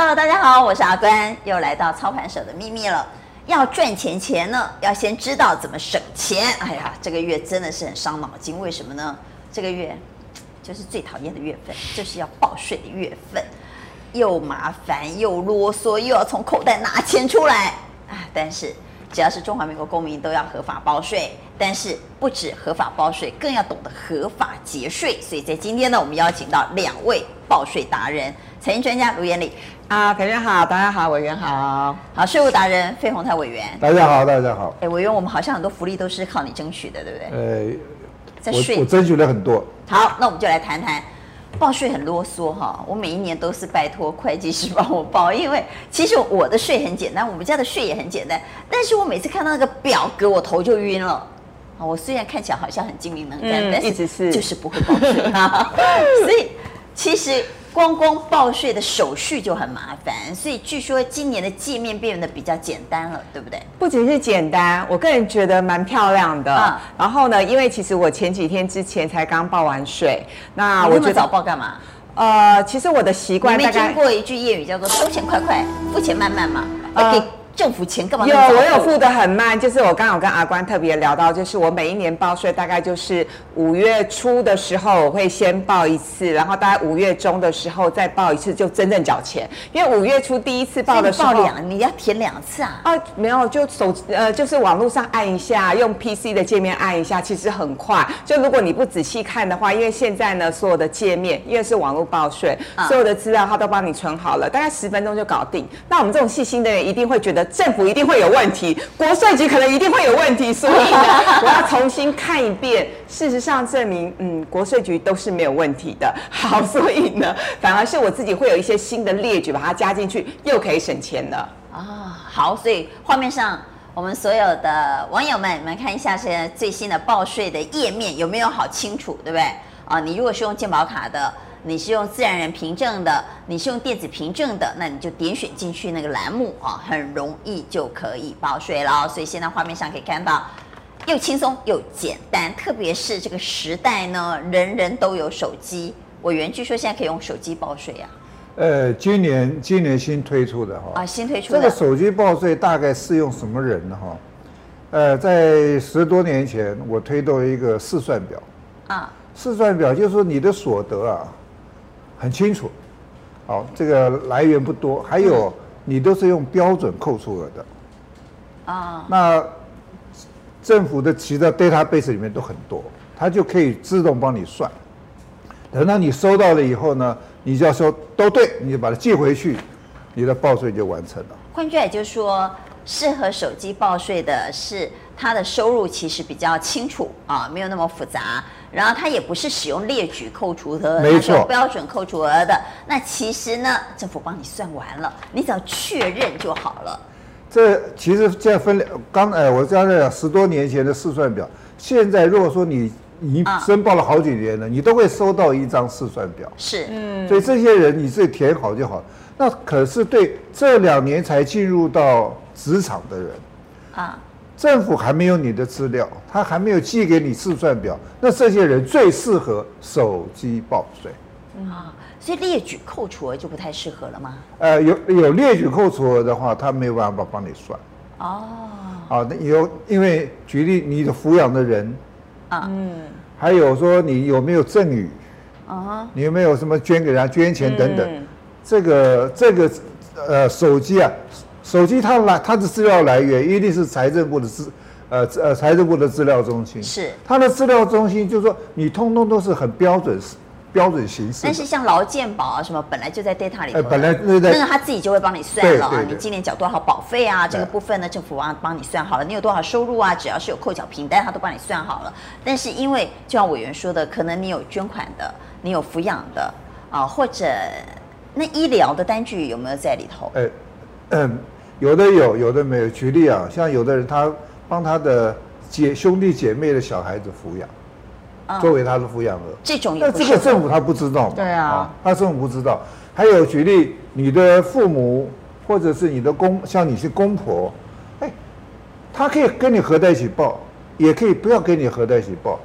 Hello，大家好，我是阿关，又来到操盘手的秘密了。要赚钱钱呢，要先知道怎么省钱。哎呀，这个月真的是很伤脑筋，为什么呢？这个月就是最讨厌的月份，就是要报税的月份，又麻烦又啰嗦，又要从口袋拿钱出来。啊，但是只要是中华民国公民都要合法报税，但是不止合法报税，更要懂得合法节税。所以在今天呢，我们邀请到两位报税达人。财经专家卢妍理啊，委员好，大家好，委员好，好，税务达人费鸿泰委员，大家好，大家好。哎，委员，我们好像很多福利都是靠你争取的，对不对？呃，在税我，我争取了很多。好，那我们就来谈谈报税很啰嗦哈。我每一年都是拜托会计师帮我报，因为其实我的税很简单，我们家的税也很简单，但是我每次看到那个表格，我头就晕了。啊，我虽然看起来好像很精明能干，嗯、但是一直是就是不会报税啊。所以其实。光光报税的手续就很麻烦，所以据说今年的界面变得比较简单了，对不对？不仅是简单，我个人觉得蛮漂亮的。嗯、然后呢，因为其实我前几天之前才刚报完税，那我这么早报干嘛？呃，其实我的习惯大概没听过一句谚语叫做“收钱快快，付钱慢慢”嘛。呃政府钱干嘛？有，我有付的很慢，就是我刚好跟阿关特别聊到，就是我每一年报税大概就是五月初的时候我会先报一次，然后大概五月中的时候再报一次，就真正缴钱。因为五月初第一次报的时候，报两，你要填两次啊？啊，没有，就手呃，就是网络上按一下，用 PC 的界面按一下，其实很快。就如果你不仔细看的话，因为现在呢，所有的界面因为是网络报税，所有的资料它都帮你存好了，大概十分钟就搞定。那我们这种细心的人一定会觉得。政府一定会有问题，国税局可能一定会有问题，所以呢，我要重新看一遍。事实上证明，嗯，国税局都是没有问题的。好，所以呢，反而是我自己会有一些新的列举，把它加进去，又可以省钱了。啊，好，所以画面上我们所有的网友们，你们看一下现在最新的报税的页面有没有好清楚，对不对？啊，你如果是用健保卡的。你是用自然人凭证的，你是用电子凭证的，那你就点选进去那个栏目啊，很容易就可以报税了。所以现在画面上可以看到，又轻松又简单，特别是这个时代呢，人人都有手机。我原据说现在可以用手机报税呀？呃，今年今年新推出的哈，啊，新推出的这个手机报税大概适用什么人呢？哈，呃，在十多年前我推动一个试算表啊，试算表就是说你的所得啊。很清楚，好，这个来源不多，还有你都是用标准扣除额的，啊，那政府的其他 database 里面都很多，它就可以自动帮你算，等到你收到了以后呢，你就要说都对，你就把它寄回去，你的报税就完成了。换句话就是说，适合手机报税的是它的收入其实比较清楚啊，没有那么复杂。然后它也不是使用列举扣除额，没错，标准扣除额的。那其实呢，政府帮你算完了，你只要确认就好了。这其实这样分两，刚哎，我刚才讲十多年前的试算表，现在如果说你你申报了好几年了，你都会收到一张试算表。是，嗯。所以这些人你自己填好就好。那可是对这两年才进入到职场的人，啊。政府还没有你的资料，他还没有寄给你试算表，那这些人最适合手机报税。啊、嗯，所以列举扣除额就不太适合了吗？呃，有有列举扣除额的话，他没有办法帮你算。哦。啊，那有因为举例你的抚养的人，啊，嗯，还有说你有没有赠与，啊，你有没有什么捐给人家捐钱等等，嗯、这个这个呃手机啊。手机它来，它的资料来源一定是财政部的资，呃呃财政部的资料中心。是。它的资料中心就是说，你通通都是很标准标准形式。但是像劳健保啊什么，本来就在 data 里头。本来对对。那个他自己就会帮你算了啊，你今年缴多少保费啊？这个部分呢，政府帮帮你算好了。你有多少收入啊？只要是有扣缴凭单，他都帮你算好了。但是因为就像委员说的，可能你有捐款的，你有抚养的啊，或者那医疗的单据有没有在里头？呃，嗯。有的有，有的没有。举例啊，像有的人他帮他的姐兄弟姐妹的小孩子抚养，嗯、作为他的抚养额。这种那这个政府他不知道嘛？对啊，啊，他政府不知道。还有举例，你的父母或者是你的公，像你是公婆，哎，他可以跟你合在一起报，也可以不要跟你合在一起报，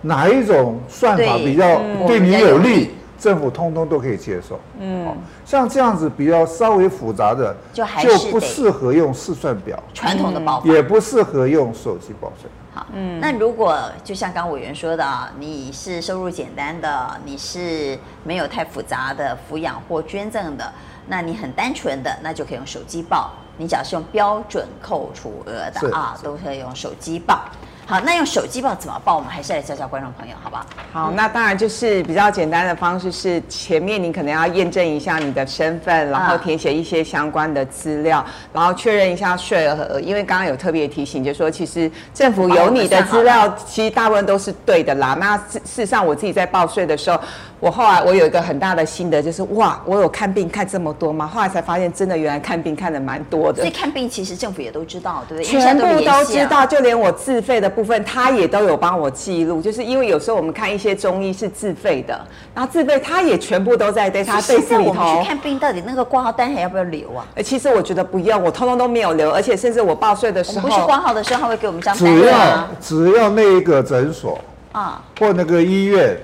哪一种算法比较对你有利？政府通通都可以接受。嗯，像这样子比较稍微复杂的，就还就不适合用试算表，传统的报，也不适合用手机报税。好，嗯，那如果就像刚委员说的啊，你是收入简单的，你是没有太复杂的抚养或捐赠的，那你很单纯的，那就可以用手机报。你只要是用标准扣除额的啊，都可以用手机报。好，那用手机报怎么报？我们还是来教教观众朋友，好不好？好，那当然就是比较简单的方式是，前面你可能要验证一下你的身份，然后填写一些相关的资料，然后确认一下税额。因为刚刚有特别提醒，就说其实政府有你的资料，其实大部分都是对的啦。那事实上，我自己在报税的时候。我后来我有一个很大的心得，就是哇，我有看病看这么多吗？后来才发现，真的原来看病看的蛮多的。所以看病其实政府也都知道，对不对？全部都知道，就连我自费的部分，他也都有帮我记录。就是因为有时候我们看一些中医是自费的，然后自费他也全部都在 database 里头。我们去看病，到底那个挂号单还要不要留啊？其实我觉得不用，我通通都没有留，而且甚至我报税的时候，不是挂号的时候，他会给我们张单。只要只要那一个诊所啊，或那个医院。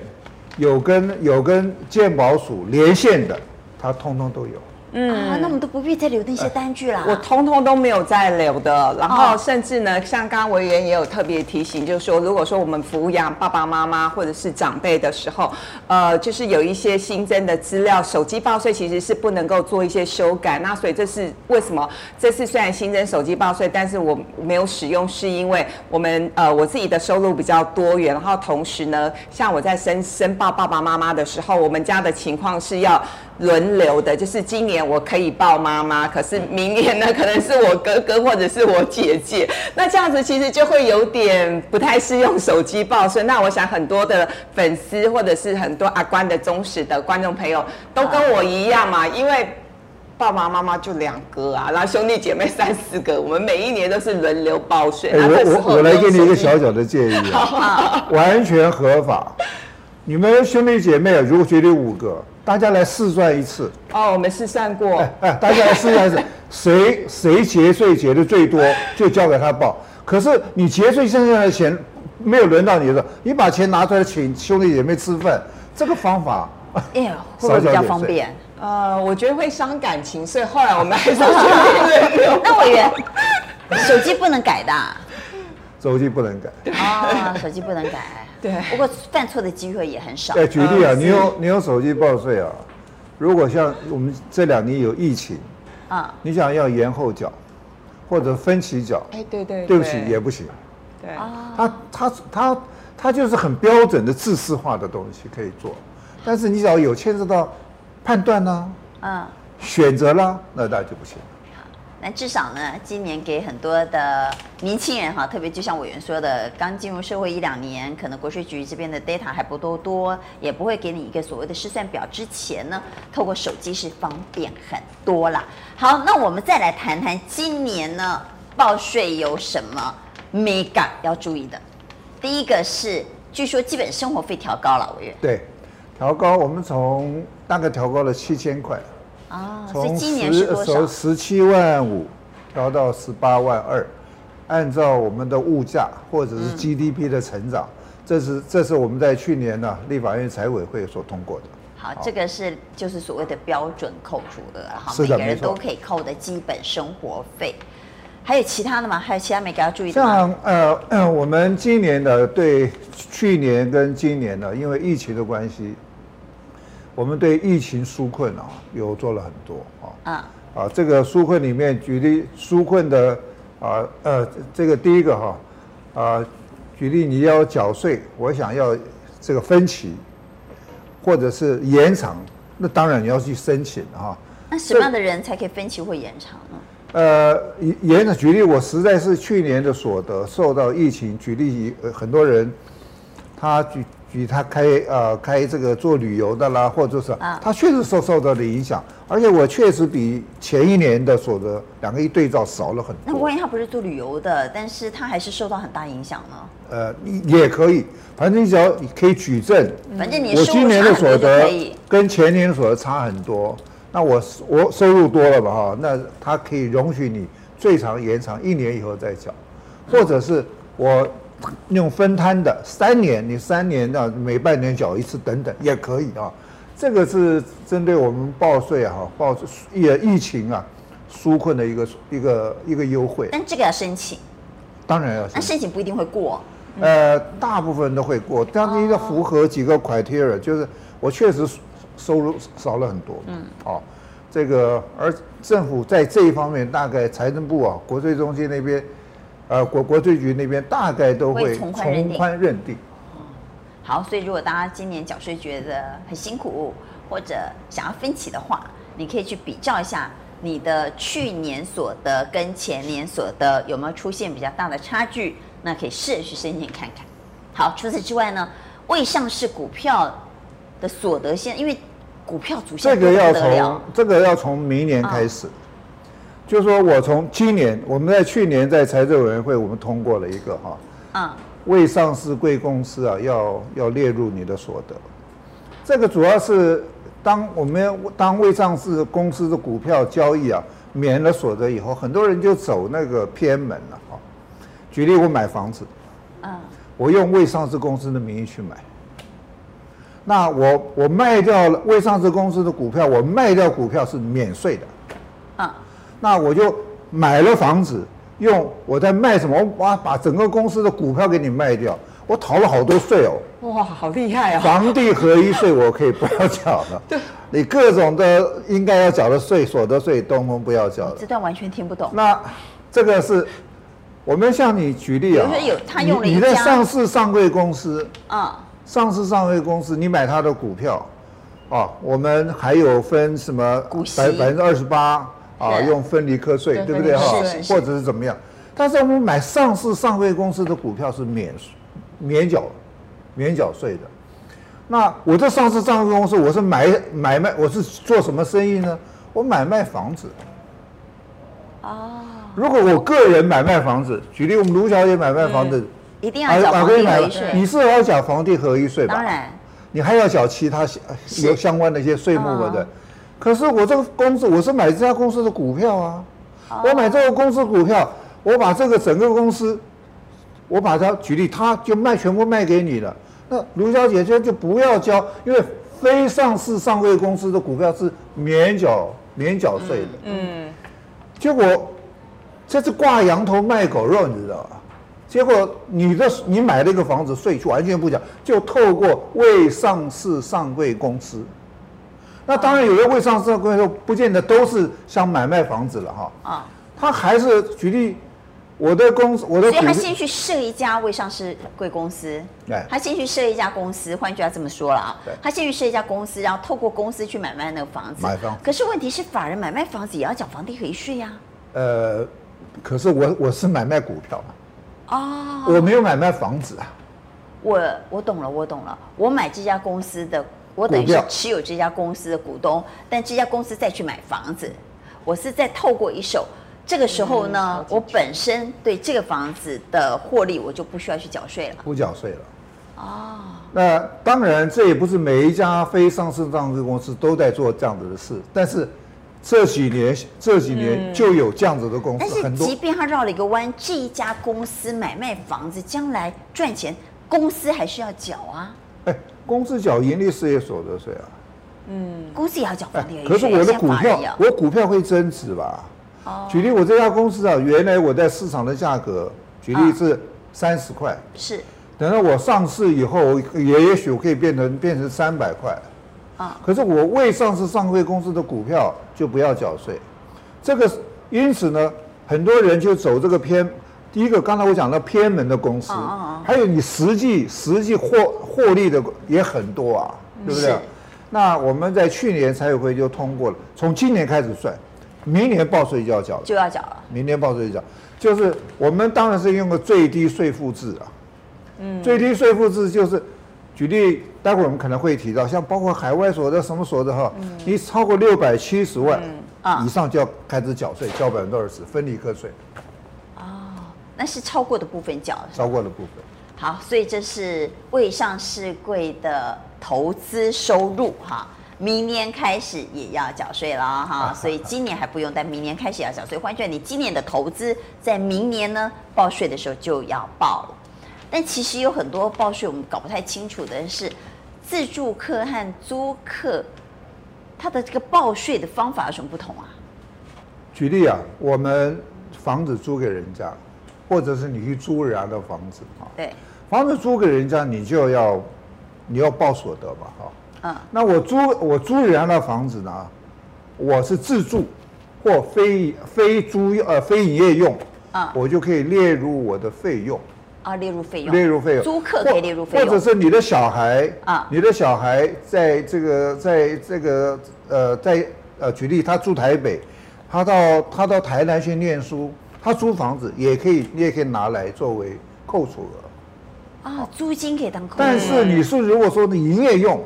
有跟有跟鉴宝署连线的，他通通都有。嗯，啊，那我们都不必再留那些单据啦。我通通都没有再留的。然后甚至呢，像刚刚委员也有特别提醒，就是说，如果说我们抚养爸爸妈妈或者是长辈的时候，呃，就是有一些新增的资料，手机报税其实是不能够做一些修改。那所以这是为什么？这次虽然新增手机报税，但是我没有使用，是因为我们呃我自己的收入比较多元，然后同时呢，像我在申申报爸爸妈妈的时候，我们家的情况是要。轮流的，就是今年我可以抱妈妈，可是明年呢，可能是我哥哥或者是我姐姐。那这样子其实就会有点不太适用手机报税。那我想很多的粉丝或者是很多阿关的忠实的观众朋友都跟我一样嘛，因为爸爸妈妈就两个啊，然后兄弟姐妹三四个，我们每一年都是轮流报税。欸、我我我来给你一个小小的建议啊，完全合法。你们兄弟姐妹如果决定五个。大家来试算一次哦，我们试算过。哎哎，大家来试算一次，谁谁节税节的最多，就交给他报。可是你节税剩下的钱没有轮到你的时候，你把钱拿出来请兄弟姐妹吃饭，这个方法，哎呀，会不会比较方便？呃，我觉得会伤感情，所以后来我们还是决那委员，手机不能改的。手机不能改。啊、哦，手机不能改。对，不过犯错的机会也很少。哎，举例啊，你有你有手机报税啊，如果像我们这两年有疫情，啊，你想要延后缴，或者分期缴，哎，对对，对。不起也不行。对，他他他他就是很标准的制式化的东西可以做，但是你只要有牵涉到判断呢，嗯，选择啦，那那就不行。但至少呢，今年给很多的年轻人哈，特别就像委员说的，刚进入社会一两年，可能国税局这边的 data 还不多多，也不会给你一个所谓的试算表。之前呢，透过手机是方便很多啦。好，那我们再来谈谈今年呢，报税有什么 mega 要注意的？第一个是，据说基本生活费调高了，委员。对，调高，我们从大概调高了七千块。啊，从十从十七万五调到十八万二，按照我们的物价或者是 GDP 的成长，嗯、这是这是我们在去年呢立法院财委会所通过的。好，这个是就是所谓的标准扣除额，哈，每个人都可以扣的基本生活费。还有其他的吗？还有其他没给他注意的吗？像呃，呃，我们今年的对去年跟今年呢，因为疫情的关系。我们对疫情纾困啊，有做了很多啊。啊啊，这个纾困里面举例纾困的啊呃，这个第一个哈啊，举例你要缴税，我想要这个分期，或者是延长，那当然你要去申请哈。那什么样的人才可以分期或延长呢？呃，延长举例，我实在是去年的所得受到疫情，举例很多人他举。比他开呃开这个做旅游的啦，或者是他确实受受到了影响，而且我确实比前一年的所得两个一对照少了很多。那万一他不是做旅游的，但是他还是受到很大影响呢？呃，也可以，反正你只要可以举证，反正你我今年的所得跟前年的所得差很多，那我我收入多了吧哈，那他可以容许你最长延长一年以后再缴，或者是我。用分摊的三年，你三年啊，每半年缴一次等等也可以啊。这个是针对我们报税哈，报也疫情啊，纾困的一个一个一个优惠。但这个要申请，当然要申请。那申请不一定会过。呃，大部分都会过，但是要符合几个 criteria，就是我确实收入少了很多。嗯。哦，这个而政府在这一方面，大概财政部啊、国税中心那边，呃，国国税局那边大概都会从宽认定。好，所以如果大家今年缴税觉得很辛苦，或者想要分期的话，你可以去比较一下你的去年所得跟前年所得有没有出现比较大的差距，那可以试着去申请看看。好，除此之外呢，未上市股票的所得现，因为股票主线这个要从这个要从明年开始，哦、就是说我从今年我们在去年在财政委员会我们通过了一个哈，嗯。未上市贵公司啊，要要列入你的所得。这个主要是当我们当未上市公司的股票交易啊，免了所得以后，很多人就走那个偏门了啊。举例，我买房子，我用未上市公司的名义去买，那我我卖掉了未上市公司的股票，我卖掉股票是免税的，那我就买了房子。用我在卖什么？哇，把整个公司的股票给你卖掉，我逃了好多税哦！哇，好厉害啊！房地合一税我可以不要缴了。对，你各种的应该要缴的税，所得税通通不要缴。这段完全听不懂。那这个是，我们向你举例啊。你在上市上柜公司啊，上市上柜公司，你买他的股票，啊，我们还有分什么百百分之二十八。啊，用分离课税，对不对哈？或者是怎么样？但是我们买上市上柜公司的股票是免免缴免缴税的。那我这上市上柜公司，我是买买卖，我是做什么生意呢？我买卖房子。哦。如果我个人买卖房子，举例我们卢小姐买卖房子，一定要缴房地合一税。你是要缴房地合一税吧？当然。你还要缴其他有相关的一些税目的。对。可是我这个公司，我是买这家公司的股票啊。我买这个公司股票，我把这个整个公司，我把它举例，他就卖全部卖给你了。那卢小姐就就不要交，因为非上市上柜公司的股票是免缴免缴税的。嗯。结果这是挂羊头卖狗肉，你知道吧？结果你的你买了一个房子，税就完全不缴，就透过未上市上柜公司。那当然，有些未上市的公司不见得都是想买卖房子了哈。啊，他还是举例，我的公司，我的。所以他先去设一家未上市贵公司。对。他先去设一家公司，换句话这么说了啊。对。他先去设一家公司，然后透过公司去买卖那个房子。买房。可是问题是，法人买卖房子也要缴房地合一税呀。呃，可是我我是买卖股票嘛。哦。我没有买卖房子啊。我我懂了，我懂了，我买这家公司的。我等于是持有这家公司的股东，但这家公司再去买房子，我是在透过一手。这个时候呢，我本身对这个房子的获利，我就不需要去缴税了。不缴税了。哦。那当然，这也不是每一家非上市上市公司都在做这样子的事，但是这几年这几年就有这样子的公司很多。但是，即便他绕了一个弯，这一家公司买卖房子将来赚钱，公司还是要缴啊。哎。公司缴盈利事业所得税啊，嗯，公司也要缴房地合一税。可是我的股票，我股票会增值吧？哦。举例，我这家公司啊，原来我在市场的价格，举例是三十块，是。等到我上市以后，也也许我可以变成变成三百块，啊。可是我未上市上柜公司的股票就不要缴税，这个因此呢，很多人就走这个偏。第一个，刚才我讲到偏门的公司，还有你实际实际获获利的也很多啊，对不对？那我们在去年财委会就通过了，从今年开始算，明年报税就要缴了，就要缴了。明年报税就缴，就是我们当然是用个最低税负制啊。嗯。最低税负制就是，举例，待会儿我们可能会提到，像包括海外所得什么所得哈，你超过六百七十万以上就要开始缴税，交百分之二十分离课税。那是超过的部分缴，超过的部分。好，所以这是未上市柜的投资收入哈，明年开始也要缴税了哈，所以今年还不用，但明年开始也要缴税。换句话说，你今年的投资在明年呢报税的时候就要报了。但其实有很多报税我们搞不太清楚的是，自住客和租客，他的这个报税的方法有什么不同啊？举例啊，我们房子租给人家，或者是你去租人家的房子啊，对，房子租给人家，你就要你要报所得嘛，哈，嗯，那我租我租人家的房子呢，我是自住或非非租呃非营业用，啊，我就可以列入我的费用。啊，列入费用，列入费用，租客可以列入费用，或者是你的小孩啊，你的小孩在这个，在这个，呃，在呃，举例，他住台北，他到他到台南去念书，他租房子也可以，你也可以拿来作为扣除额。啊，租金可以当扣除。但是你是如果说你营业用，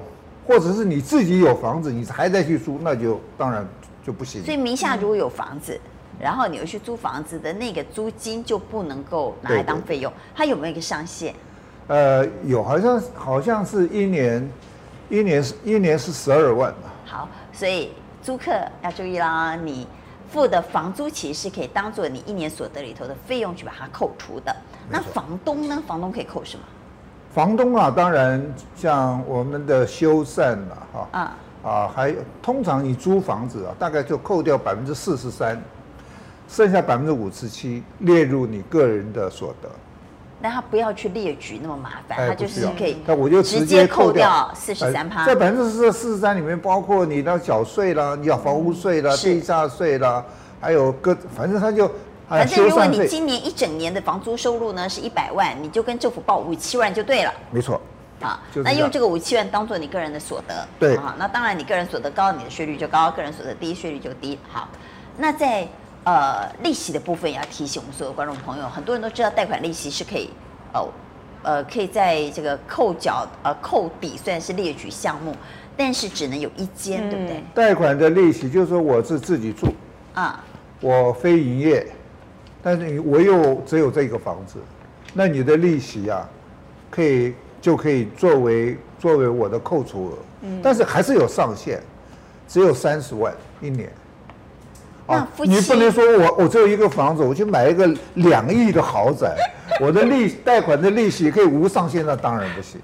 或者是你自己有房子，你还在去租，那就当然就不行。所以名下如果有房子。嗯然后你又去租房子的那个租金就不能够拿来当费用，它有没有一个上限？呃，有，好像好像是一年，一年是一年是十二万吧。好，所以租客要注意啦，你付的房租其实是可以当做你一年所得里头的费用去把它扣除的。那房东呢？房东可以扣什么？房东啊，当然像我们的修缮了哈啊啊，还通常你租房子啊，大概就扣掉百分之四十三。剩下百分之五十七列入你个人的所得，那他不要去列举那么麻烦，他就是可以，那我就直接扣掉四十三趴。在百分之四四十三里面，包括你的缴税啦，你要房屋税啦、地价税啦，还有各，反正他就，反正如果你今年一整年的房租收入呢是一百万，你就跟政府报五七万就对了。没错，啊，那用这个五七万当做你个人的所得，对，啊，那当然你个人所得高，你的税率就高；个人所得低，税率就低。好，那在。呃，利息的部分也要提醒我们所有观众朋友，很多人都知道贷款利息是可以，哦，呃，可以在这个扣缴呃扣抵，虽然是列举项目，但是只能有一间，嗯、对不对？贷款的利息就是说我是自己住啊，我非营业，但是你我又只有这个房子，那你的利息啊，可以就可以作为作为我的扣除额，嗯，但是还是有上限，只有三十万一年。啊，你不能说我我只有一个房子，我去买一个两亿的豪宅，我的利贷款的利息可以无上限，那当然不行。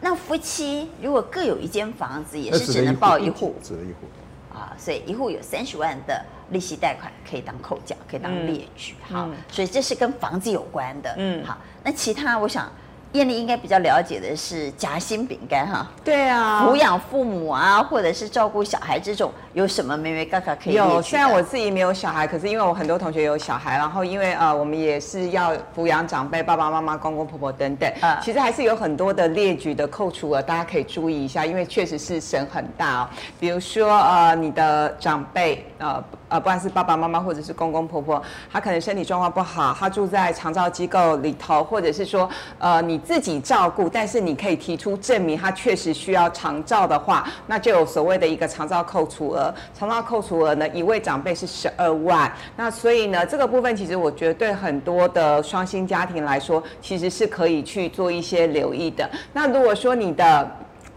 那夫妻如果各有一间房子，也是只能报一户，只能一户。啊，所以一户有三十万的利息贷款可以当扣缴，可以当列举。嗯、好，所以这是跟房子有关的。嗯，好，那其他我想。燕俐应该比较了解的是夹心饼干哈，对啊，抚养父母啊，或者是照顾小孩这种，有什么眉眉嘎嘎可以？有，虽然我自己没有小孩，可是因为我很多同学有小孩，然后因为呃，我们也是要抚养长辈，爸爸妈妈、公公婆婆等等，呃，其实还是有很多的列举的扣除额，大家可以注意一下，因为确实是省很大哦。比如说呃，你的长辈呃。呃，不管是爸爸妈妈或者是公公婆婆，他可能身体状况不好，他住在长照机构里头，或者是说，呃，你自己照顾，但是你可以提出证明他确实需要长照的话，那就有所谓的一个长照扣除额。长照扣除额呢，一位长辈是十二万。那所以呢，这个部分其实我觉得对很多的双薪家庭来说，其实是可以去做一些留意的。那如果说你的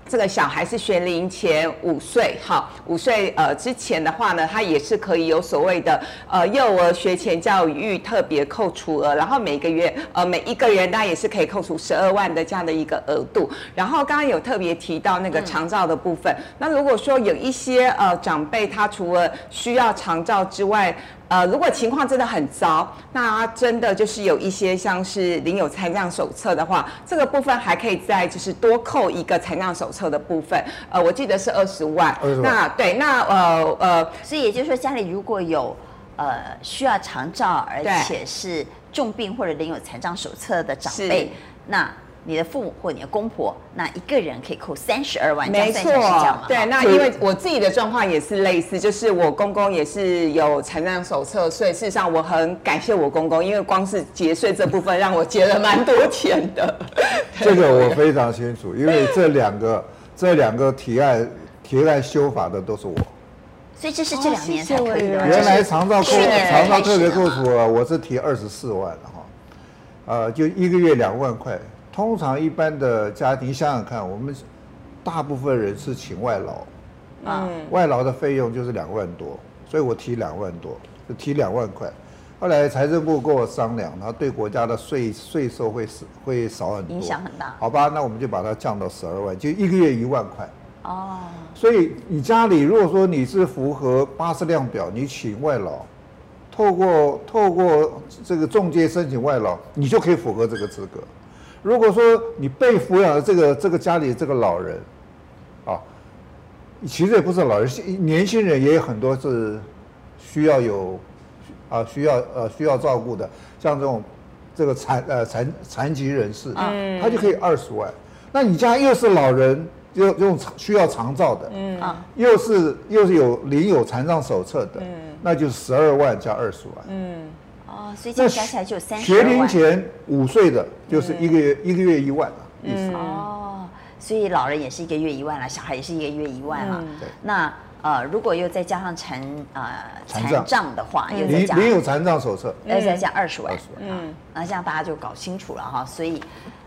这个小孩是学龄前五岁，好，五岁呃之前的话呢，他也是可以有所谓的呃幼儿学前教育特别扣除额，然后每个月呃每一个人大家也是可以扣除十二万的这样的一个额度。然后刚刚有特别提到那个长照的部分，嗯、那如果说有一些呃长辈他除了需要长照之外，呃，如果情况真的很糟，那真的就是有一些像是领有残障手册的话，这个部分还可以再就是多扣一个残障手册的部分。呃，我记得是二十万。二十万。那对，那呃呃，所以也就是说，家里如果有呃需要长照，而且是重病或者领有残障手册的长辈，那。你的父母或你的公婆，那一个人可以扣三十二万，没错，对。那因为我自己的状况也是类似，就是我公公也是有残障手册，所以事实上我很感谢我公公，因为光是节税这部分让我节了蛮多钱的。这个我非常清楚，因为这两个 这两个提案提案修法的都是我，所以这是这两年才可以的。原来长照扣长照特别扣除啊，我是提二十四万的哈，呃，就一个月两万块。通常一般的家庭，想想看，我们大部分人是请外劳，啊，外劳的费用就是两万多，所以我提两万多，就提两万块。后来财政部跟我商量，然后对国家的税税收会会少很多，影响很大。好吧，那我们就把它降到十二万，就一个月一万块。哦。所以你家里如果说你是符合巴氏量表，你请外劳，透过透过这个中介申请外劳，你就可以符合这个资格。如果说你被抚养的这个这个家里这个老人，啊，其实也不是老人，年轻人也有很多是需要有。啊，需要呃需要照顾的，像这种这个残呃残残疾人士，嗯，他就可以二十万。那你家又是老人，又用需要长照的，嗯。啊，又是又是有领有残障手册的，嗯，那就十二万加二十万，嗯，哦，所以这样加起来就三十万。学龄前五岁的，就是一个月、嗯、一个月一万啊，意思。哦，所以老人也是一个月一万了，小孩也是一个月一万了，对，那。呃，如果又再加上残呃残障的话，又再加没有残障手册，要再加二十万，嗯，那这样大家就搞清楚了哈。所以，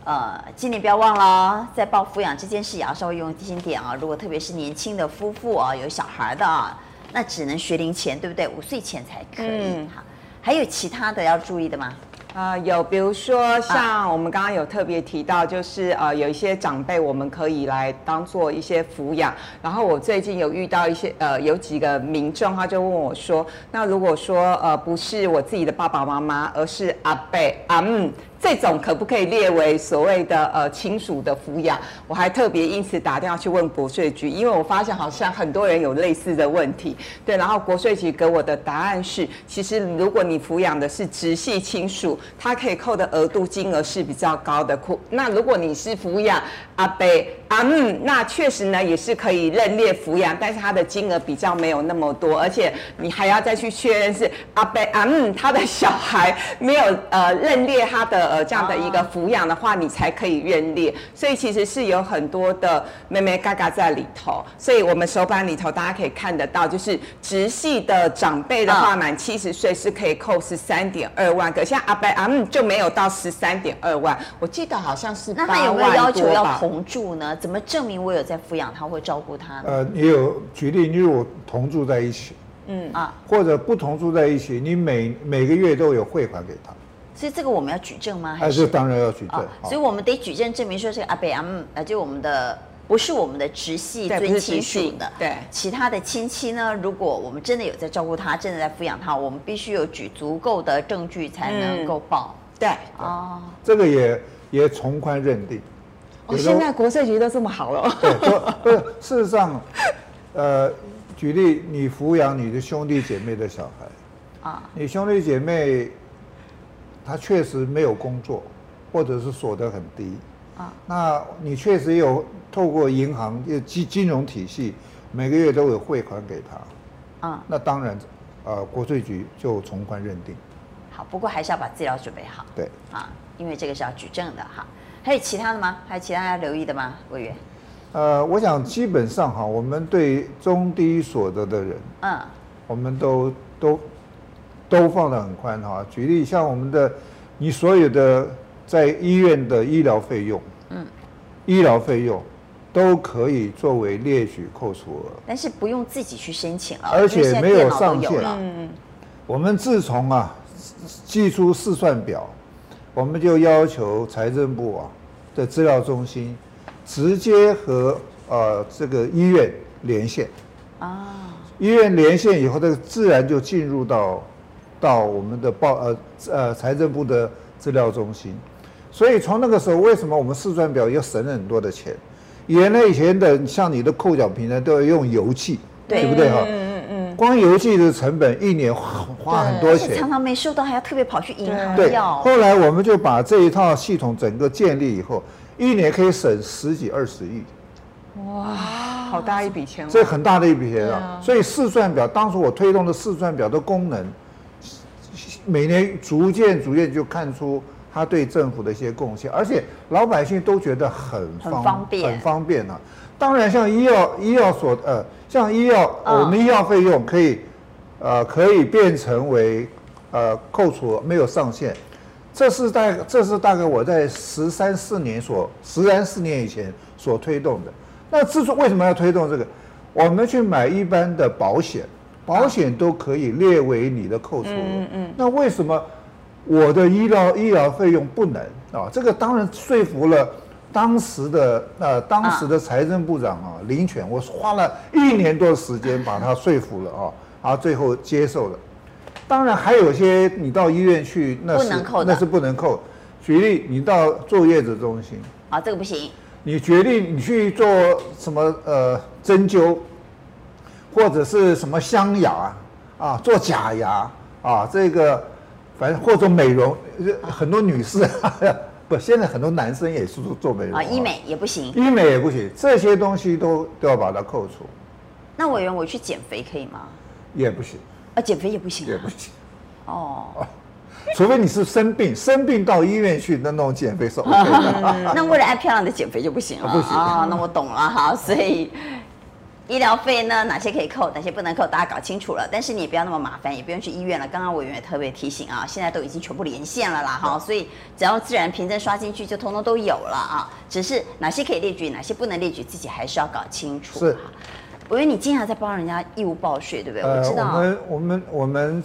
呃，今年不要忘了，在报抚养这件事也要稍微用心点啊。如果特别是年轻的夫妇啊，有小孩的啊，那只能学龄前，对不对？五岁前才可以哈。还有其他的要注意的吗？啊、呃，有，比如说像我们刚刚有特别提到，就是呃，有一些长辈我们可以来当做一些抚养。然后我最近有遇到一些呃，有几个民众，他就问我说，那如果说呃，不是我自己的爸爸妈妈，而是阿伯阿姆。这种可不可以列为所谓的呃亲属的抚养？我还特别因此打电话去问国税局，因为我发现好像很多人有类似的问题。对，然后国税局给我的答案是，其实如果你抚养的是直系亲属，他可以扣的额度金额是比较高的。那如果你是抚养阿伯阿姆，那确实呢也是可以认列抚养，但是它的金额比较没有那么多，而且你还要再去确认是阿伯阿姆他的小孩没有呃认列他的。呃，这样的一个抚养的话，你才可以认列，所以其实是有很多的妹妹嘎嘎在里头。所以我们手板里头大家可以看得到，就是直系的长辈的话，满七十岁是可以扣十三点二万，可像阿伯阿姆就没有到十三点二万，我记得好像是。那他有没有要求要同住呢？怎么证明我有在抚养他，或照顾他呢？呃，也有举例，你如果同住在一起，嗯啊，或者不同住在一起，你每每个月都有汇款给他。所以这个我们要举证吗？还是当然要举证。所以我们得举证证明说这个阿伯阿姆，呃，就我们的不是我们的直系尊亲属的。对。其他的亲戚呢？如果我们真的有在照顾他，真的在抚养他，我们必须有举足够的证据才能够报。对。哦。这个也也从宽认定。哦，现在国税局都这么好了。对，不是，事实上，呃，举例，你抚养你的兄弟姐妹的小孩，啊，你兄弟姐妹。他确实没有工作，或者是所得很低啊。那你确实有透过银行、金金融体系，每个月都有汇款给他啊。那当然，呃，国税局就从宽认定。好，不过还是要把资料准备好。对啊，因为这个是要举证的哈。还有其他的吗？还有其他要留意的吗？委员？呃，我想基本上哈，我们对中低所得的人，嗯，我们都都。都放得很宽哈，举例像我们的，你所有的在医院的医疗费用，嗯，医疗费用都可以作为列举扣除额，但是不用自己去申请了，而且没有上限。嗯，我们自从啊寄出试算表，我们就要求财政部啊的资料中心直接和呃这个医院连线啊，医院连线以后，这个自然就进入到。到我们的报呃呃财政部的资料中心，所以从那个时候，为什么我们试算表要省了很多的钱？原来以前的像你的扣缴平台都要用邮寄，对不对哈？光邮寄的成本一年花很多钱，常常没收到还要特别跑去银行对。后来我们就把这一套系统整个建立以后，一年可以省十几二十亿。哇，好大一笔钱！这很大的一笔钱啊！所以试算表当初我推动的试算表的功能。每年逐渐逐渐就看出它对政府的一些贡献，而且老百姓都觉得很方很方便，很方便啊。当然，像医药医药所呃，像医药、哦、我们医药费用可以呃可以变成为呃扣除没有上限，这是大这是大概我在十三四年所十三四年以前所推动的。那之所为什么要推动这个？我们去买一般的保险。保险都可以列为你的扣除额。嗯嗯。那为什么我的医疗医疗费用不能啊？这个当然说服了当时的呃当时的财政部长啊林权，我花了一年多的时间把他说服了啊，然后最后接受了。当然还有些你到医院去，那是那是不能扣。举例，你到坐月子中心啊，这个不行。你决定你去做什么呃针灸，或者是什么镶牙啊，做假牙啊，这个反正或者美容，很多女士不，现在很多男生也是做美容啊，医美也不行，医美也不行，这些东西都都要把它扣除。那委员，我去减肥可以吗？也不行啊，减肥也不行，也不行。哦。除非你是生病，生病到医院去那种减肥手术，那为了爱漂亮的减肥就不行了。不行啊，那我懂了哈。所以医疗费呢，哪些可以扣，哪些不能扣，大家搞清楚了。但是你也不要那么麻烦，也不用去医院了。刚刚委员也特别提醒啊，现在都已经全部连线了啦哈，所以只要自然凭证刷进去，就通通都有了啊。只是哪些可以列举，哪些不能列举，自己还是要搞清楚。是，委员你经常在帮人家义务报税，对不对？呃、我知道。我们我们我们。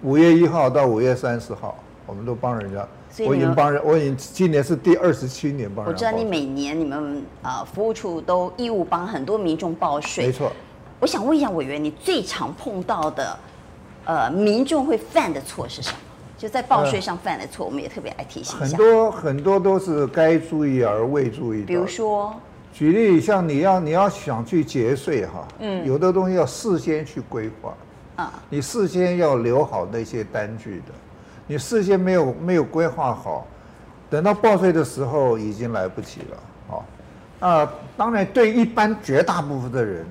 五月一号到五月三十号，我们都帮人家。我已经帮人，我已经今年是第二十七年帮人。我知道你每年你们呃服务处都义务帮很多民众报税。没错。我想问一下委员，你最常碰到的呃民众会犯的错是什么？就在报税上犯的错，呃、我们也特别爱提醒一下。很多很多都是该注意而未注意的。比如说，举例像你要你要想去节税哈，嗯，有的东西要事先去规划。啊你事先要留好那些单据的，你事先没有没有规划好，等到报税的时候已经来不及了。好，啊，当然对一般绝大部分的人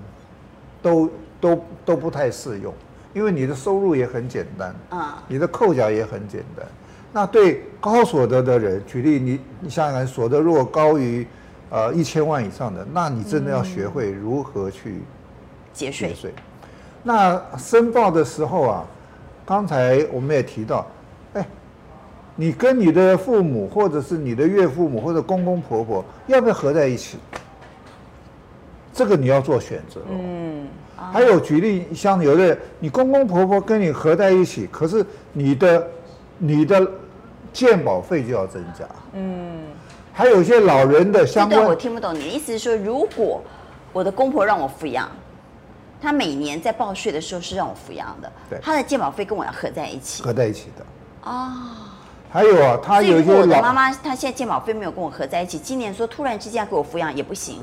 都，都都都不太适用，因为你的收入也很简单，啊，你的扣缴也很简单。那对高所得的人，举例你你想想看，所得如果高于呃一千万以上的，那你真的要学会如何去节税。那申报的时候啊，刚才我们也提到，哎，你跟你的父母，或者是你的岳父母，或者公公婆婆，要不要合在一起？这个你要做选择。嗯。还有举例，像有的你公公婆婆跟你合在一起，可是你的你的鉴保费就要增加。嗯。还有一些老人的相关。这段我听不懂，你的意思是说，如果我的公婆让我抚养？他每年在报税的时候是让我抚养的，对，他的健保费跟我要合在一起，合在一起的。哦，还有啊，他有一些我的妈妈，她现在健保费没有跟我合在一起，今年说突然之间要给我抚养也不行，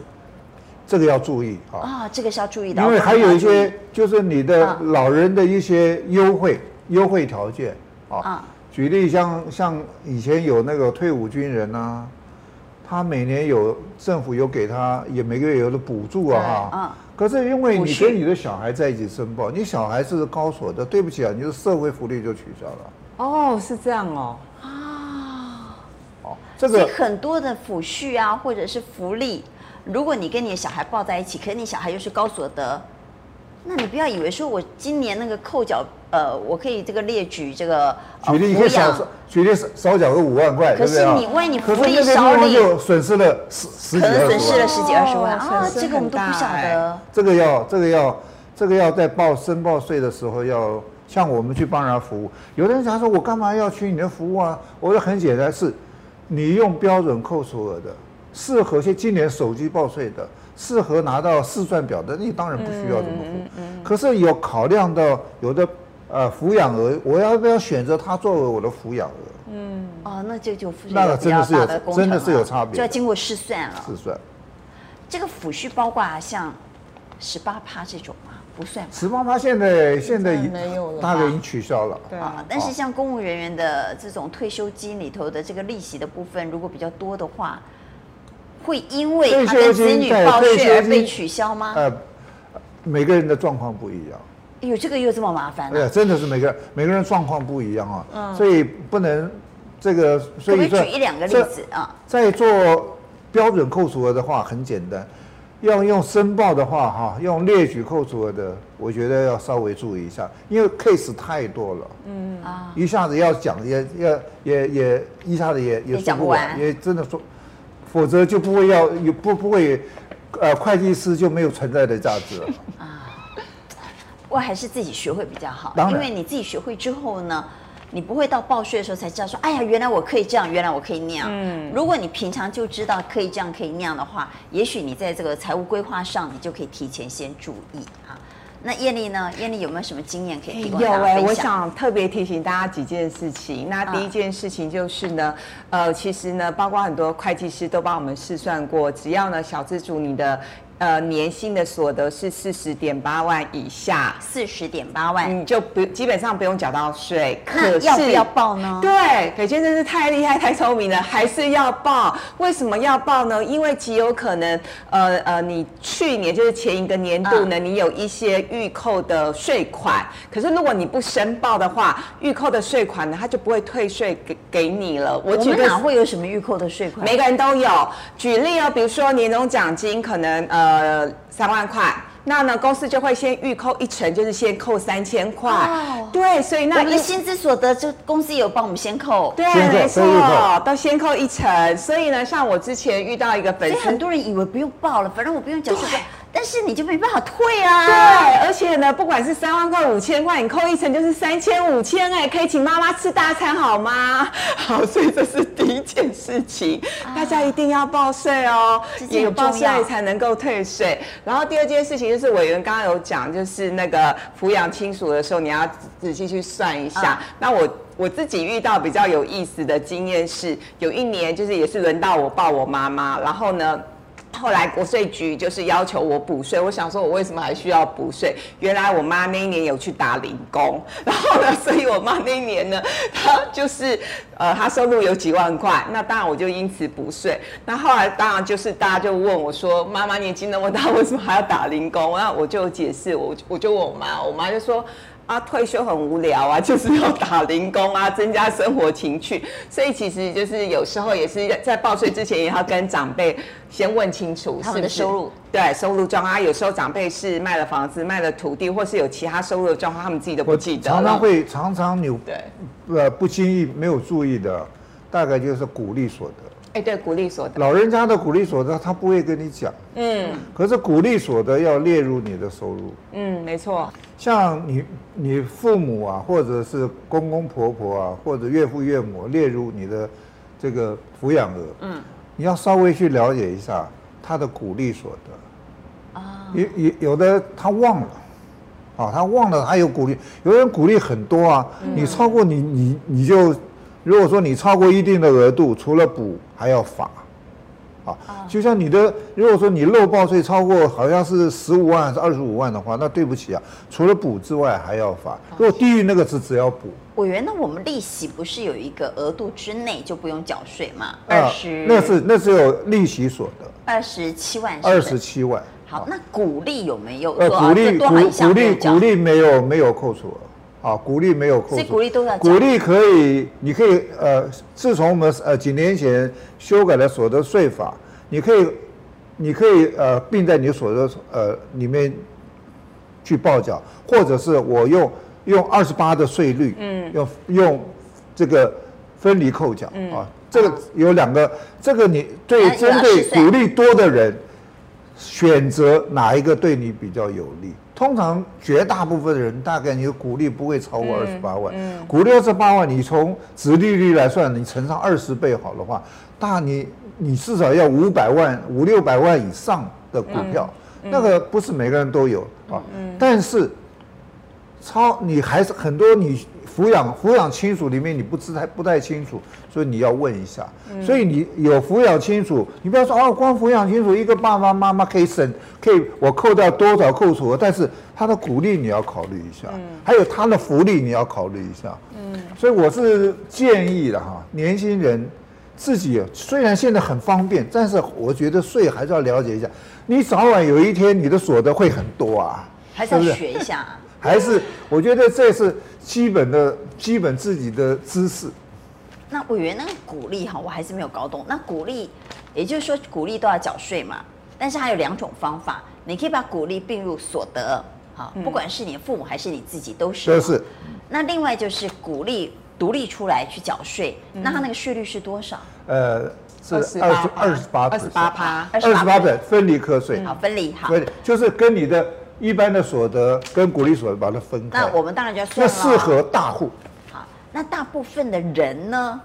这个要注意啊。啊，这个是要注意的。因为还有一些就是你的老人的一些优惠优惠条件啊，举例像像以前有那个退伍军人啊，他每年有政府有给他也每个月有的补助啊，啊。可是因为你跟你的小孩在一起申报，你小孩是高所得，对不起啊，你的社会福利就取消了。哦，是这样哦。这个。很多的抚恤啊，或者是福利，如果你跟你的小孩抱在一起，可是你小孩又是高所得，那你不要以为说我今年那个扣缴。呃，我可以这个列举这个举例，你少举例少少缴个五万块，可是你万一你福利少领，就损失了十十几万，可能损失了十几二十万啊！这个我们都不晓得。这个要这个要这个要在报申报税的时候要像我们去帮人家服务。有的人想说，我干嘛要去你的服务啊？我说很简单，是你用标准扣除额的，适合些今年手机报税的，适合拿到试算表的，你当然不需要这么付。可是有考量到有的。呃，抚养额，我要不要选择它作为我的抚养额？嗯，哦，那这就那个真的是有真的是有差别，就要经过试算了。试算，这个抚恤包括像十八趴这种吗？不算。十八趴现在现在已大概已经取消了。对啊，但是像公务人员的这种退休金里头的这个利息的部分，如果比较多的话，会因为他的子女报税而被取消吗？呃，每个人的状况不一样。有这个又这么麻烦、啊？哎呀，真的是每个每个人状况不一样啊，嗯、所以不能这个。所以可，可以举一两个例子啊。在做标准扣除额的话，很简单，要用申报的话，哈，用列举扣除额的，我觉得要稍微注意一下，因为 case 太多了。嗯啊，一下子要讲也要也也一下子也也讲不完，也真的说，否则就不会要也不不会，呃，会计师就没有存在的价值了。啊。过还是自己学会比较好，因为你自己学会之后呢，你不会到报税的时候才知道说，哎呀，原来我可以这样，原来我可以那样。嗯，如果你平常就知道可以这样可以那样的话，也许你在这个财务规划上，你就可以提前先注意啊。那艳丽呢？艳丽有没有什么经验可以提供？有哎，我想特别提醒大家几件事情。那第一件事情就是呢，呃，其实呢，包括很多会计师都帮我们试算过，只要呢，小资主你的。呃，年薪的所得是四十点八万以下，四十点八万，你就不基本上不用缴到税。可是要不要报呢？对，斐娟真是太厉害、太聪明了，还是要报。为什么要报呢？因为极有可能，呃呃，你去年就是前一个年度呢，嗯、你有一些预扣的税款，可是如果你不申报的话，预扣的税款呢，它就不会退税给给你了。我觉得哪会有什么预扣的税款？每个人都有。举例哦，比如说年终奖金，可能呃。呃，三万块，那呢，公司就会先预扣一成，就是先扣三千块。哦、对，所以那我们的薪资所得，就公司有帮我们先扣。对，没错，都先扣一成。所以呢，像我之前遇到一个粉丝，很多人以为不用报了，反正我不用缴税。但是你就没办法退啊！对，而且呢，不管是三万块、五千块，你扣一成就是三千、五千，哎，可以请妈妈吃大餐好吗？好，所以这是第一件事情，啊、大家一定要报税哦，也有报税才能够退税。然后第二件事情就是委员刚刚有讲，就是那个抚养亲属的时候，你要仔细去算一下。啊、那我我自己遇到比较有意思的经验是，有一年就是也是轮到我抱我妈妈，然后呢。后来国税局就是要求我补税，我想说，我为什么还需要补税？原来我妈那一年有去打零工，然后呢，所以我妈那一年呢，她就是呃，她收入有几万块，那当然我就因此补税。那后来当然就是大家就问我说，妈妈年纪那么大，为什么还要打零工？那我就解释，我我就问我妈，我妈就说。啊，退休很无聊啊，就是要打零工啊，增加生活情趣。所以其实就是有时候也是在报税之前，也要跟长辈先问清楚他们的收入。对，收入状况。啊有时候长辈是卖了房子、卖了土地，或是有其他收入的状况，他们自己都不记得。常常会常常有对，呃，不经意没有注意的，大概就是鼓励所得。哎，对，鼓励所得，老人家的鼓励所得，他不会跟你讲。嗯，可是鼓励所得要列入你的收入。嗯，没错。像你，你父母啊，或者是公公婆婆啊，或者岳父岳母列入你的这个抚养额。嗯，你要稍微去了解一下他的鼓励所得。啊，有有有的他忘了，啊，他忘了他有鼓励，有人鼓励很多啊，你超过你你你就。如果说你超过一定的额度，除了补还要罚，啊，就像你的，如果说你漏报税超过好像是十五万还是二十五万的话，那对不起啊，除了补之外还要罚。如果低于那个是只要补。委员，那我们利息不是有一个额度之内就不用缴税吗？二十，那是那是有利息所得。二十七万。二十七万。好，那股利有没有？呃，股利股股利股利没有没有扣除。啊，股利没有扣除，股利都在。股利可以，你可以呃，自从我们呃几年前修改了所得税法，你可以，你可以呃并在你所得呃里面去报缴，或者是我用用二十八的税率，嗯，用用这个分离扣缴，嗯、啊，这个有两个，这个你对针对股利多的人，选择哪一个对你比较有利？通常绝大部分的人，大概你的股利不会超过二十八万。股利二十八万，你从殖利率来算，你乘上二十倍好的话，大你你至少要五百万、五六百万以上的股票，那个不是每个人都有啊。嗯、但是超你还是很多你。抚养抚养亲属里面你不知太不太清楚，所以你要问一下。嗯、所以你有抚养亲属，你不要说哦，光抚养亲属一个爸爸妈妈可以省，可以我扣掉多少扣除额，但是他的鼓励你要考虑一下，嗯、还有他的福利你要考虑一下。嗯，所以我是建议的哈，年轻人自己虽然现在很方便，但是我觉得税还是要了解一下。你早晚有一天你的所得会很多啊，还是要学一下。还是我觉得这是基本的基本自己的知识。那委员那个股利哈，我还是没有搞懂。那股利，也就是说股利都要缴税嘛？但是还有两种方法，你可以把股利并入所得，好，不管是你父母还是你自己都是。都是。那另外就是股利独立出来去缴税，那它那个税率是多少？呃，是二十二十八，二十八趴，二十八分离课税。好，分离好。对，就是跟你的。一般的所得跟鼓励所得把它分开。那我们当然就要算了。那适合大户。好，那大部分的人呢？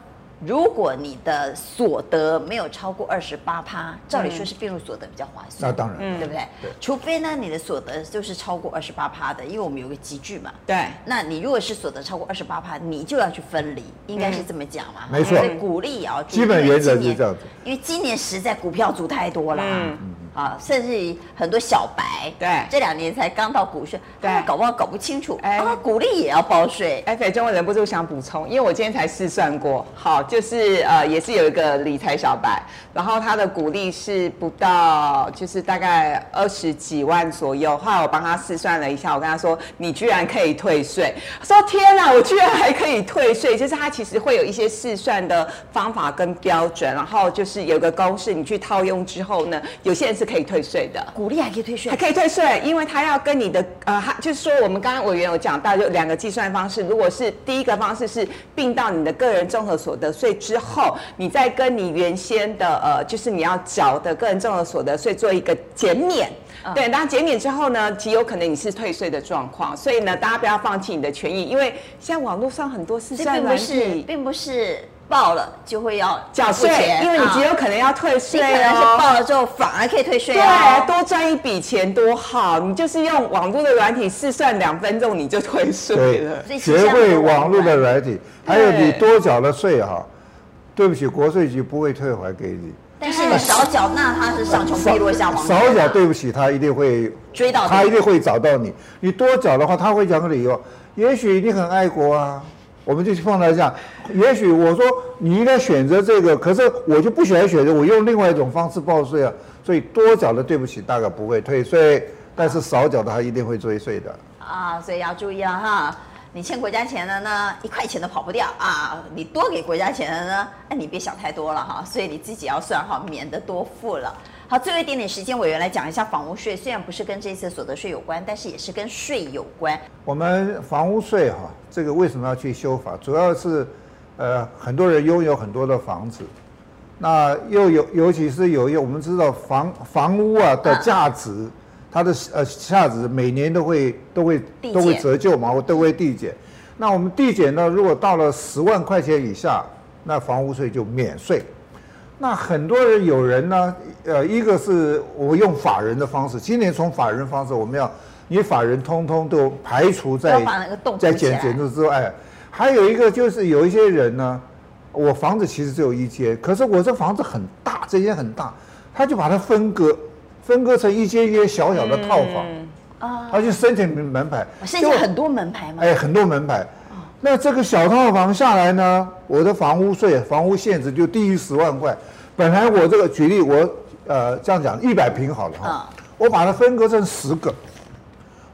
如果你的所得没有超过二十八趴，照理说是并入所得比较划算。那当然，对不对？对。除非呢，你的所得就是超过二十八趴的，因为我们有个集聚嘛。对。那你如果是所得超过二十八趴，你就要去分离，应该是这么讲嘛？没错。所以股利也要。基本原则是这样子。因为今年实在股票族太多了。嗯。啊，甚至于很多小白，对，这两年才刚到股市，对，搞不好搞不清楚，哎，股利也要报税。哎，对，中，我忍不住想补充，因为我今天才试算过，好，就是呃，也是有一个理财小白，然后他的股利是不到，就是大概二十几万左右。后来我帮他试算了一下，我跟他说，你居然可以退税，说天哪，我居然还可以退税，就是他其实会有一些试算的方法跟标准，然后就是有个公式，你去套用之后呢，有些人。是可以退税的，股利还可以退税，还可以退税，因为他要跟你的呃，他就是说，我们刚刚委员有讲到，就两个计算方式。如果是第一个方式是并到你的个人综合所得税之后，你再跟你原先的呃，就是你要缴的个人综合所得税做一个减免。嗯、对，那减免之后呢，极有可能你是退税的状况。所以呢，大家不要放弃你的权益，因为现在网络上很多试算软体，并不是。报了就会要缴税，因为你极有可能要退税哦。可能是报了之后反而可以退税哦。对，多赚一笔钱多好，你就是用网络的软体试算两分钟你就退税了。对，学会网络的软体，还有你多缴了税哈，对不起，国税局不会退还给你。但是你少缴，那他是上穷碧落下黄泉。少缴，对不起，他一定会追到，他一定会找到你。你多缴的话，他会讲个理由，也许你很爱国啊。我们就去放在这样，也许我说你应该选择这个，可是我就不喜欢选择，我用另外一种方式报税啊。所以多缴的对不起，大概不会退税，但是少缴的他一定会追税的。啊，所以要注意了哈，你欠国家钱的呢，一块钱都跑不掉啊。你多给国家钱的呢，哎，你别想太多了哈，所以你自己要算好，免得多付了。好，最后一点点时间，委员来讲一下房屋税。虽然不是跟这次所得税有关，但是也是跟税有关。我们房屋税哈，这个为什么要去修法？主要是，呃，很多人拥有很多的房子，那又有，尤其是有一，我们知道房房屋啊的价值，啊、它的呃价值每年都会都会都会折旧嘛，或都会递减。那我们递减呢，如果到了十万块钱以下，那房屋税就免税。那很多人有人呢，呃，一个是我用法人的方式，今年从法人方式，我们要你法人通通都排除在在减减租之外，还有一个就是有一些人呢，我房子其实只有一间，可是我这房子很大，这间很大，他就把它分割，分割成一间一间小小的套房，啊，他就申请门牌，申请很多门牌嘛？哎，很多门牌，那这个小套房下来呢，我的房屋税、房屋限值就低于十万块。本来我这个举例，我呃这样讲，一百平好了哈，我把它分割成十个。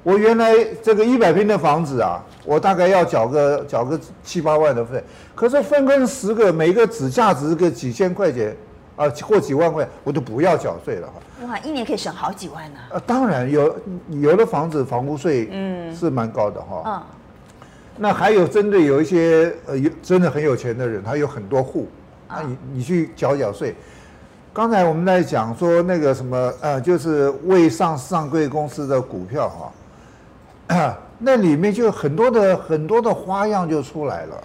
我原来这个一百平的房子啊，我大概要缴个缴个七八万的费，可是分割成十个，每个只价值个几千块钱啊，或几万块，我就不要缴税了哈。哇，一年可以省好几万呢。呃，当然有有的房子房屋税嗯是蛮高的哈。嗯。那还有针对有一些呃有真的很有钱的人，他有很多户。那你你去缴缴税，刚才我们在讲说那个什么呃，就是未上市上柜公司的股票哈，那里面就很多的很多的花样就出来了，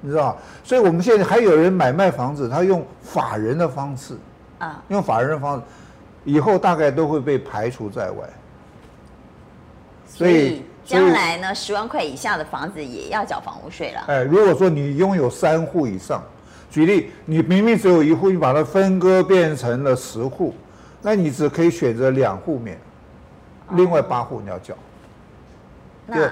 你知道？所以我们现在还有人买卖房子，他用法人的方式啊，用法人的方式，以后大概都会被排除在外。所以将来呢，十万块以下的房子也要缴房屋税了。哎，如果说你拥有三户以上。举例，你明明只有一户，你把它分割变成了十户，那你只可以选择两户免，另外八户你要缴。那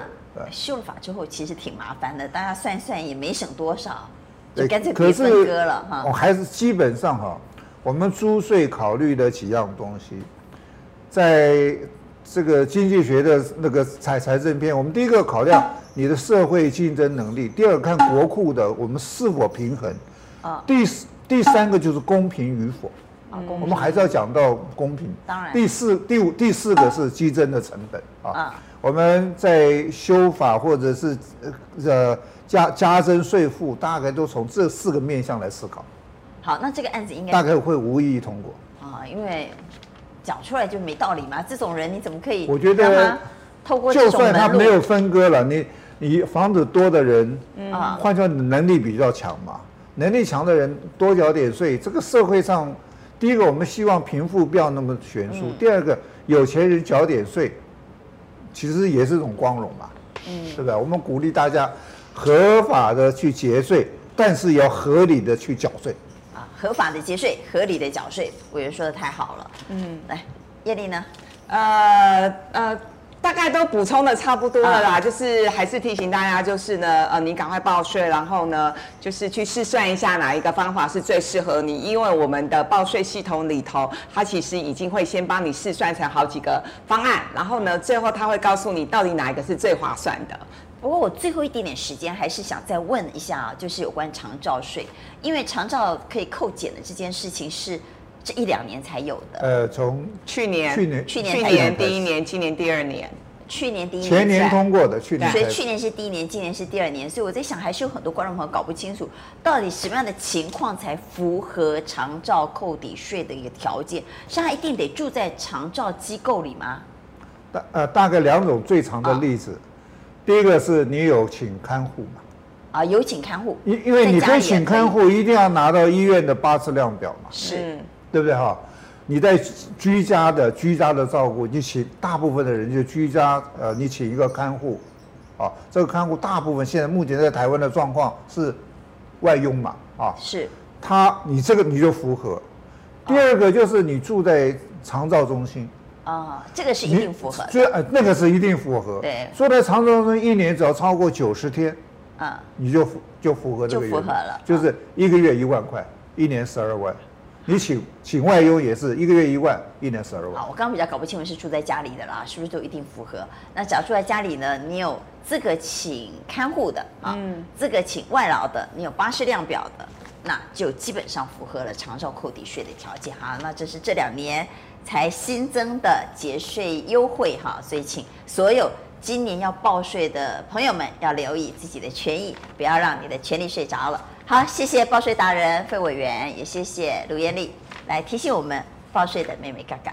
修了法之后其实挺麻烦的，大家算一算也没省多少，就干脆别分割了哈。我还是基本上哈，我们租税考虑的几样东西，在这个经济学的那个财财政篇，我们第一个考量你的社会竞争能力，第二个看国库的我们是否平衡。第四第三个就是公平与否，啊，我们还是要讲到公平。当然。第四、第五、第四个是激增的成本啊。我们在修法或者是呃加加征税负，大概都从这四个面向来思考。好，那这个案子应该大概会无异议通过。啊，因为讲出来就没道理嘛？这种人你怎么可以？我觉得透过就算他没有分割了，你你房子多的人，嗯，换算能力比较强嘛，能力强的人多缴点税，这个社会上，第一个我们希望贫富不要那么悬殊，嗯、第二个有钱人缴点税，其实也是一种光荣嘛，嗯，对吧？我们鼓励大家合法的去节税，但是要合理的去缴税。合法的节税，合理的缴税，委员说的太好了。嗯，来，叶丽呢？呃呃，大概都补充的差不多了啦，嗯、就是还是提醒大家，就是呢，呃，你赶快报税，然后呢，就是去试算一下哪一个方法是最适合你，因为我们的报税系统里头，它其实已经会先帮你试算成好几个方案，然后呢，最后它会告诉你到底哪一个是最划算的。不过我最后一点点时间，还是想再问一下啊，就是有关长照税，因为长照可以扣减的这件事情是这一两年才有的。呃，从去年、去年、去年、去年第一年，今年第二年，去年第一年，前年通过的，去年，所以去年是第一年，今年是第二年，所以我在想，还是有很多观众朋友搞不清楚，到底什么样的情况才符合长照扣抵税的一个条件？是他一定得住在长照机构里吗？大呃，大概两种最常的例子。哦第一个是你有请看护嘛？啊，有请看护。因因为你可以请看护，一定要拿到医院的八次量表嘛。是，对不对哈？你在居家的居家的照顾，你请大部分的人就居家，呃，你请一个看护，啊，这个看护大部分现在目前在台湾的状况是外佣嘛，啊，是。他你这个你就符合。第二个就是你住在长照中心。啊、哦，这个是一定符合的。这呃，那个是一定符合。对，住在长照中一年只要超过九十天，啊、嗯，你就符就符合这个。就符合了。就是一个月一万块，一年十二万。你请请外佣也是一个月一万，一年十二万。好，我刚刚比较搞不清楚是住在家里的啦，是不是都一定符合？那只要住在家里呢，你有资格请看护的啊，嗯、资格请外劳的，你有巴士量表的，那就基本上符合了长照扣抵税的条件哈。那这是这两年。才新增的节税优惠哈，所以请所有今年要报税的朋友们要留意自己的权益，不要让你的权利睡着了。好，谢谢报税达人费委员，也谢谢卢艳丽来提醒我们报税的妹妹嘎嘎。